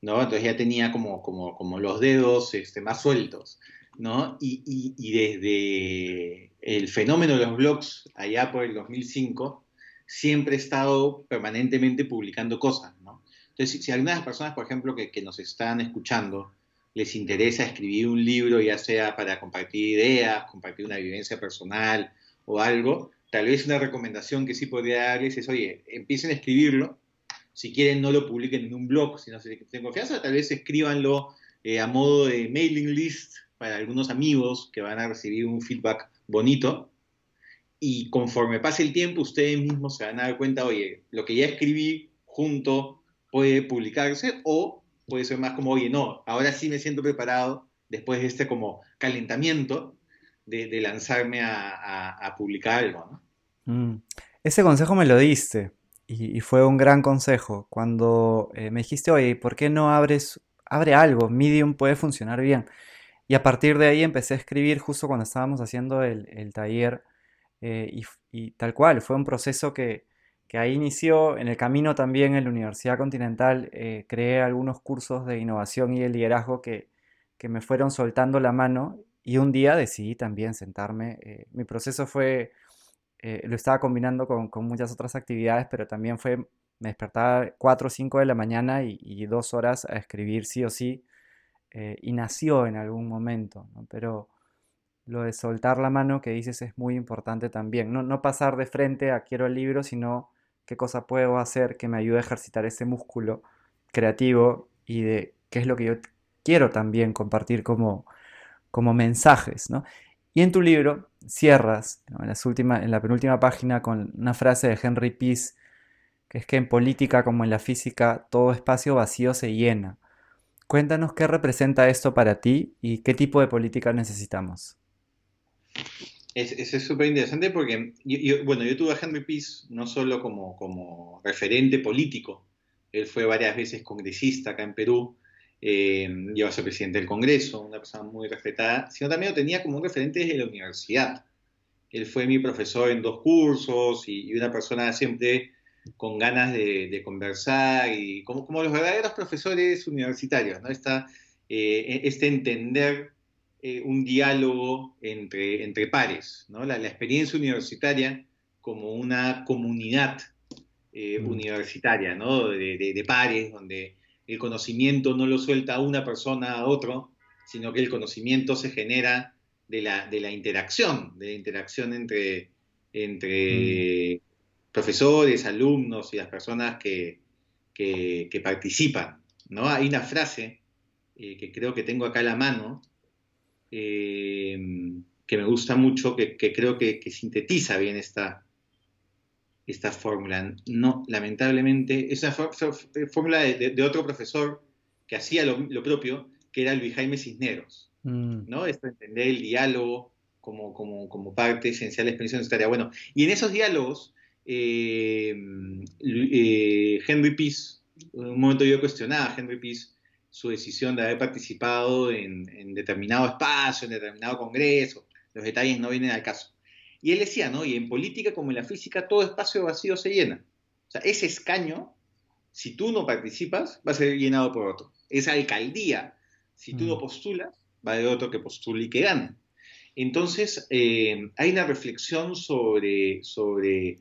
¿no? Entonces ya tenía como, como, como los dedos este, más sueltos, ¿no? Y, y desde el fenómeno de los blogs allá por el 2005, siempre he estado permanentemente publicando cosas. Entonces, si, algunas personas, por ejemplo, que, nos están escuchando, les interesa escribir un libro, ya sea para compartir ideas, compartir una vivencia personal o algo, tal vez una recomendación que sí podría darles es, oye, empiecen a escribirlo, si quieren no lo publiquen en un blog, si no se tienen confianza, tal vez escríbanlo eh, a modo de mailing list para algunos amigos que van a recibir un feedback bonito y conforme pase el tiempo ustedes mismos se van a dar cuenta, oye, lo que ya escribí junto puede publicarse o puede ser más como, oye, no, ahora sí me siento preparado después de este como calentamiento de, lanzarme a, publicar algo. Mm. Ese consejo me lo diste y, fue un gran consejo cuando eh, me dijiste, oye, ¿por qué no abres, abre algo? Medium puede funcionar bien. Y a partir de ahí empecé a escribir justo cuando estábamos haciendo el, el taller eh, y, tal cual, fue un proceso que, ahí inició. En el camino también en la Universidad Continental eh, creé algunos cursos de innovación y de liderazgo que, me fueron soltando la mano y un día decidí también sentarme. Eh, mi proceso fue, lo estaba combinando con, muchas otras actividades, pero también fue, me despertaba 4 o 5 de la mañana y, dos horas a escribir sí o sí. y nació en algún momento, pero lo de soltar la mano que dices es muy importante también. No, no pasar de frente a quiero el libro, sino qué cosa puedo hacer que me ayude a ejercitar ese músculo creativo y de qué es lo que yo quiero también compartir como, como mensajes. ¿no? Y en tu libro cierras en, las en la penúltima página con una frase de Henry Peace, que es que en política como en la física todo espacio vacío se llena. Cuéntanos qué representa esto para ti y qué tipo de política necesitamos. Eso es súper interesante porque, yo, bueno, yo tuve a Henry Peace no solo como, como referente político, él fue varias veces congresista acá en Perú, eh, llegó a ser presidente del Congreso, una persona muy respetada, sino también lo tenía como un referente desde la universidad. Él fue mi profesor en dos cursos y, una persona siempre con ganas de, conversar y como, como, los verdaderos profesores universitarios, ¿no? Esta, eh, este entender eh, un diálogo entre, entre pares, ¿no? la, experiencia universitaria como una comunidad eh, mm. universitaria ¿no? de, pares, donde el conocimiento no lo suelta una persona a otro, sino que el conocimiento se genera de la, de la interacción, de la interacción entre, entre mm. profesores, alumnos y las personas que, que, participan. ¿no? Hay una frase eh, que creo que tengo acá a la mano, eh, que me gusta mucho, que, creo que, sintetiza bien esta, esta fórmula. No, lamentablemente, es una fórmula de, otro profesor que hacía lo, propio, que era Luis Jaime Cisneros. Mm. ¿no? Esto entender el diálogo como, como, como parte esencial de la experiencia universitaria. Bueno, y en esos diálogos, eh, eh, Henry Peace, en un momento yo cuestionaba a Henry Peace su decisión de haber participado en, determinado espacio, en determinado congreso, los detalles no vienen al caso. Y él decía, ¿no? Y en política como en la física, todo espacio vacío se llena. O sea, ese escaño, si tú no participas, va a ser llenado por otro. Esa alcaldía, si tú no mm. postulas, va a haber otro que postule y que gane. Entonces, eh, hay una reflexión sobre, sobre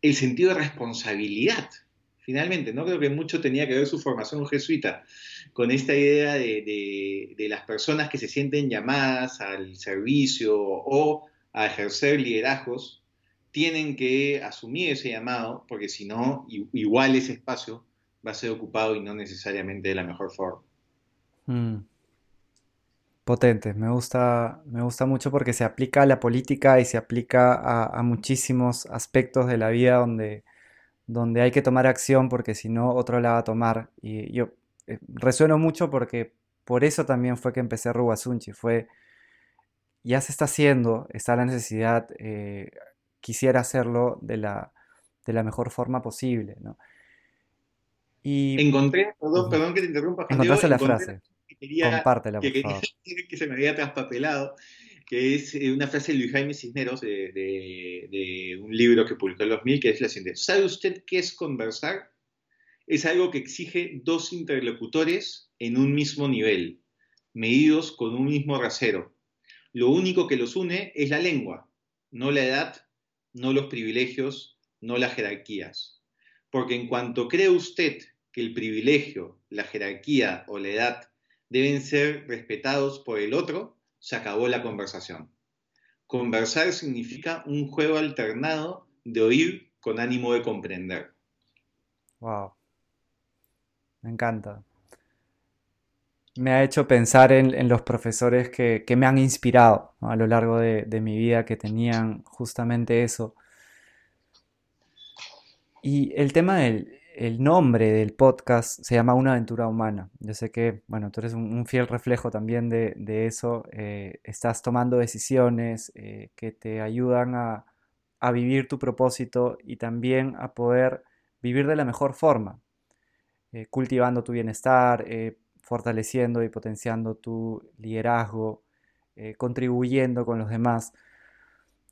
el sentido de responsabilidad. Finalmente, no creo que mucho tenía que ver su formación jesuita con esta idea de, las personas que se sienten llamadas al servicio o a ejercer liderazgos, tienen que asumir ese llamado, porque si no, igual ese espacio va a ser ocupado y no necesariamente de la mejor forma. Mm. Potente, me gusta, me gusta mucho porque se aplica a la política y se aplica a, muchísimos aspectos de la vida donde, donde hay que tomar acción porque si no otro la va a tomar. Y yo eh, resueno mucho porque por eso también fue que empecé Rubasunchi, fue ya se está haciendo, está la necesidad, eh, quisiera hacerlo de la, de la mejor forma posible. ¿no? Y, encontré, perdón, que te interrumpa. Encontraste la frase Compártela, por favor. que se me había traspapelado, que es eh, una frase de Luis Jaime Cisneros de, un libro que publicó en 2000, que es la siguiente. ¿Sabe usted qué es conversar? Es algo que exige dos interlocutores en un mismo nivel, medidos con un mismo rasero. Lo único que los une es la lengua, no la edad, no los privilegios, no las jerarquías. Porque en cuanto cree usted que el privilegio, la jerarquía o la edad deben ser respetados por el otro, se acabó la conversación. Conversar significa un juego alternado de oír con ánimo de comprender. Wow. Me encanta. Me ha hecho pensar en, los profesores que, me han inspirado a lo largo de mi vida, que tenían justamente eso. Y el tema del, el nombre del podcast se llama Una aventura humana. Yo sé que, bueno, tú eres un, fiel reflejo también de, eso. Eh, estás tomando decisiones eh, que te ayudan a, vivir tu propósito y también a poder vivir de la mejor forma, eh, cultivando tu bienestar, fortaleciendo y potenciando tu liderazgo, contribuyendo con los demás.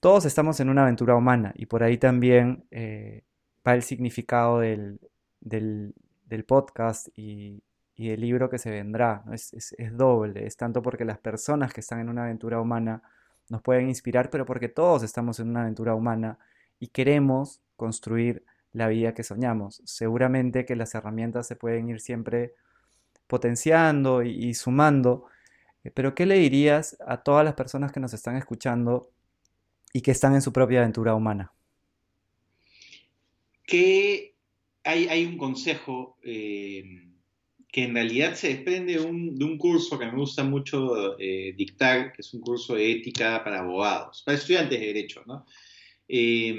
Todos estamos en una aventura humana y por ahí también va el significado del, del, podcast y, y, del libro que se vendrá. Es, doble, es tanto porque las personas que están en una aventura humana nos pueden inspirar, pero porque todos estamos en una aventura humana y queremos construir la vida que soñamos. Seguramente que las herramientas se pueden ir siempre potenciando y, sumando, eh, pero ¿qué le dirías a todas las personas que nos están escuchando y que están en su propia aventura humana? Que hay, un consejo eh, que en realidad se desprende de un curso que me gusta mucho eh, dictar, que es un curso de ética para abogados, para estudiantes de derecho, ¿no? Eh,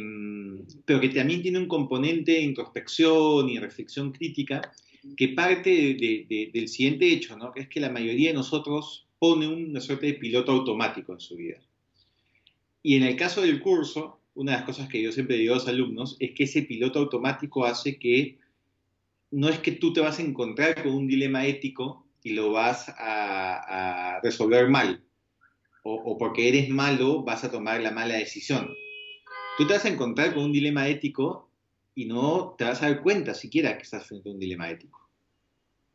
pero que también tiene un componente de introspección y reflexión crítica que parte del siguiente hecho, ¿no? que es que la mayoría de nosotros pone una suerte de piloto automático en su vida. Y en el caso del curso, una de las cosas que yo siempre digo a los alumnos es que ese piloto automático hace que no es que tú te vas a encontrar con un dilema ético y lo vas a, resolver mal, o, porque eres malo vas a tomar la mala decisión. Tú te vas a encontrar con un dilema ético y no te vas a dar cuenta siquiera que estás frente a un dilema ético.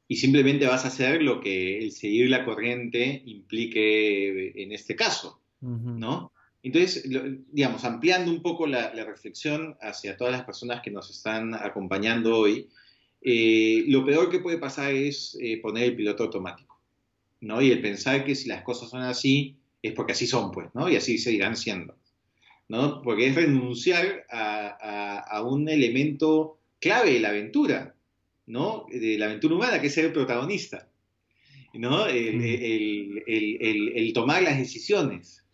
Y simplemente vas a hacer lo que el seguir la corriente implique en este caso, ¿no? Entonces, digamos, ampliando un poco la, reflexión hacia todas las personas que nos están acompañando hoy, eh, lo peor que puede pasar es eh, poner el piloto automático. ¿no? Y el pensar que si las cosas son así, es porque así son, pues, ¿no? Y así seguirán siendo, ¿no? Porque es renunciar a, un elemento clave de la aventura, ¿no? De la aventura humana, que es ser el protagonista, ¿no? El, mm. tomar las decisiones,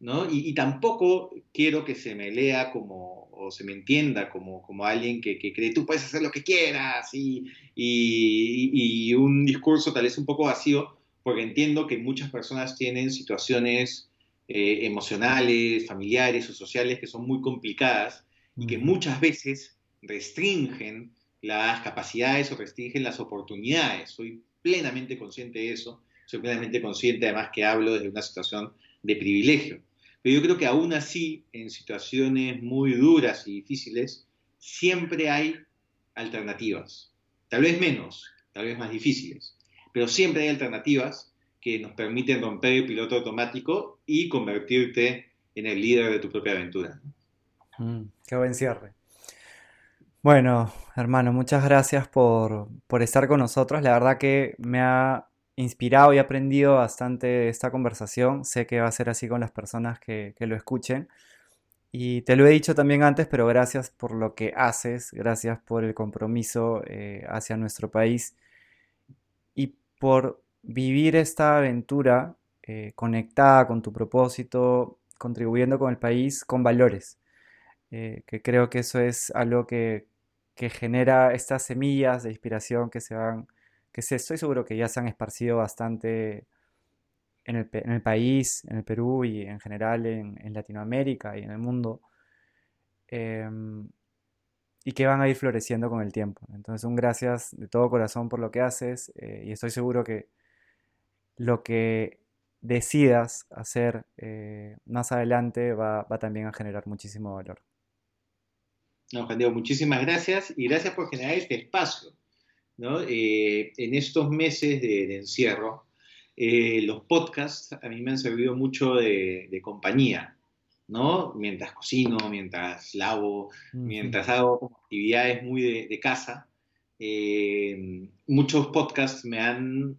¿no? Y, tampoco quiero que se me lea como, o se me entienda como, como alguien que, que cree tú puedes hacer lo que quieras y, y, un discurso tal vez un poco vacío, porque entiendo que muchas personas tienen situaciones eh, emocionales, familiares o sociales que son muy complicadas y que muchas veces restringen las capacidades o restringen las oportunidades. Soy plenamente consciente de eso, soy plenamente consciente además que hablo desde una situación de privilegio. Pero yo creo que aún así, en situaciones muy duras y difíciles, siempre hay alternativas. Tal vez menos, tal vez más difíciles, pero siempre hay alternativas que nos permiten romper el piloto automático y convertirte en el líder de tu propia aventura. Mm, qué buen cierre. Bueno, hermano, muchas gracias por, estar con nosotros. La verdad que me ha inspirado y aprendido bastante de esta conversación. Sé que va a ser así con las personas que, lo escuchen. Y te lo he dicho también antes, pero gracias por lo que haces, gracias por el compromiso eh, hacia nuestro país por vivir esta aventura eh, conectada con tu propósito, contribuyendo con el país con valores, eh, que creo que eso es algo que, genera estas semillas de inspiración que se van, que estoy seguro que ya se han esparcido bastante en el, país, en el Perú y en general en, Latinoamérica y en el mundo. Em, y que van a ir floreciendo con el tiempo. Entonces, un gracias de todo corazón por lo que haces eh, y estoy seguro que lo que decidas hacer eh, más adelante va, también a generar muchísimo valor. No, Juan Diego, muchísimas gracias y gracias por generar este espacio. Eh, en estos meses de, encierro, los podcasts a mí me han servido mucho de compañía. ¿no? Mientras cocino, mientras lavo, mientras hago actividades muy de, casa, eh, muchos podcasts me han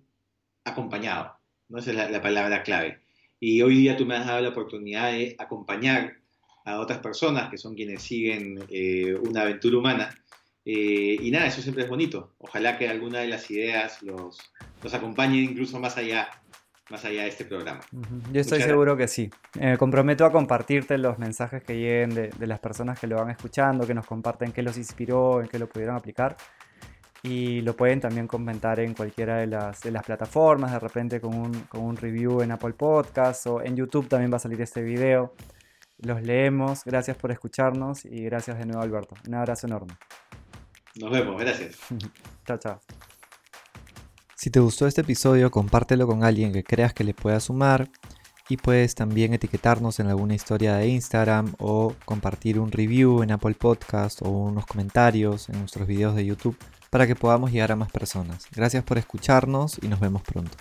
acompañado, ¿no? Esa es la, palabra clave. Y hoy día tú me has dado la oportunidad de acompañar a otras personas que son quienes siguen eh, una aventura humana. Eh, y nada, eso siempre es bonito. Ojalá que alguna de las ideas los, los acompañe incluso más allá más allá de este programa. Yo estoy seguro que sí. Me comprometo a compartirte los mensajes que lleguen de, las personas que lo van escuchando, que nos comparten qué los inspiró, en qué lo pudieron aplicar. Y lo pueden también comentar en cualquiera de las, de las plataformas, de repente con un, con un review en Apple Podcasts o en YouTube también va a salir este video. Los leemos. Gracias por escucharnos y gracias de nuevo, Alberto. Un abrazo enorme. Nos vemos. Gracias. chao, chao. Si te gustó este episodio, compártelo con alguien que creas que le pueda sumar y puedes también etiquetarnos en alguna historia de Instagram o compartir un review en Apple Podcast o unos comentarios en nuestros videos de YouTube para que podamos llegar a más personas. Gracias por escucharnos y nos vemos pronto.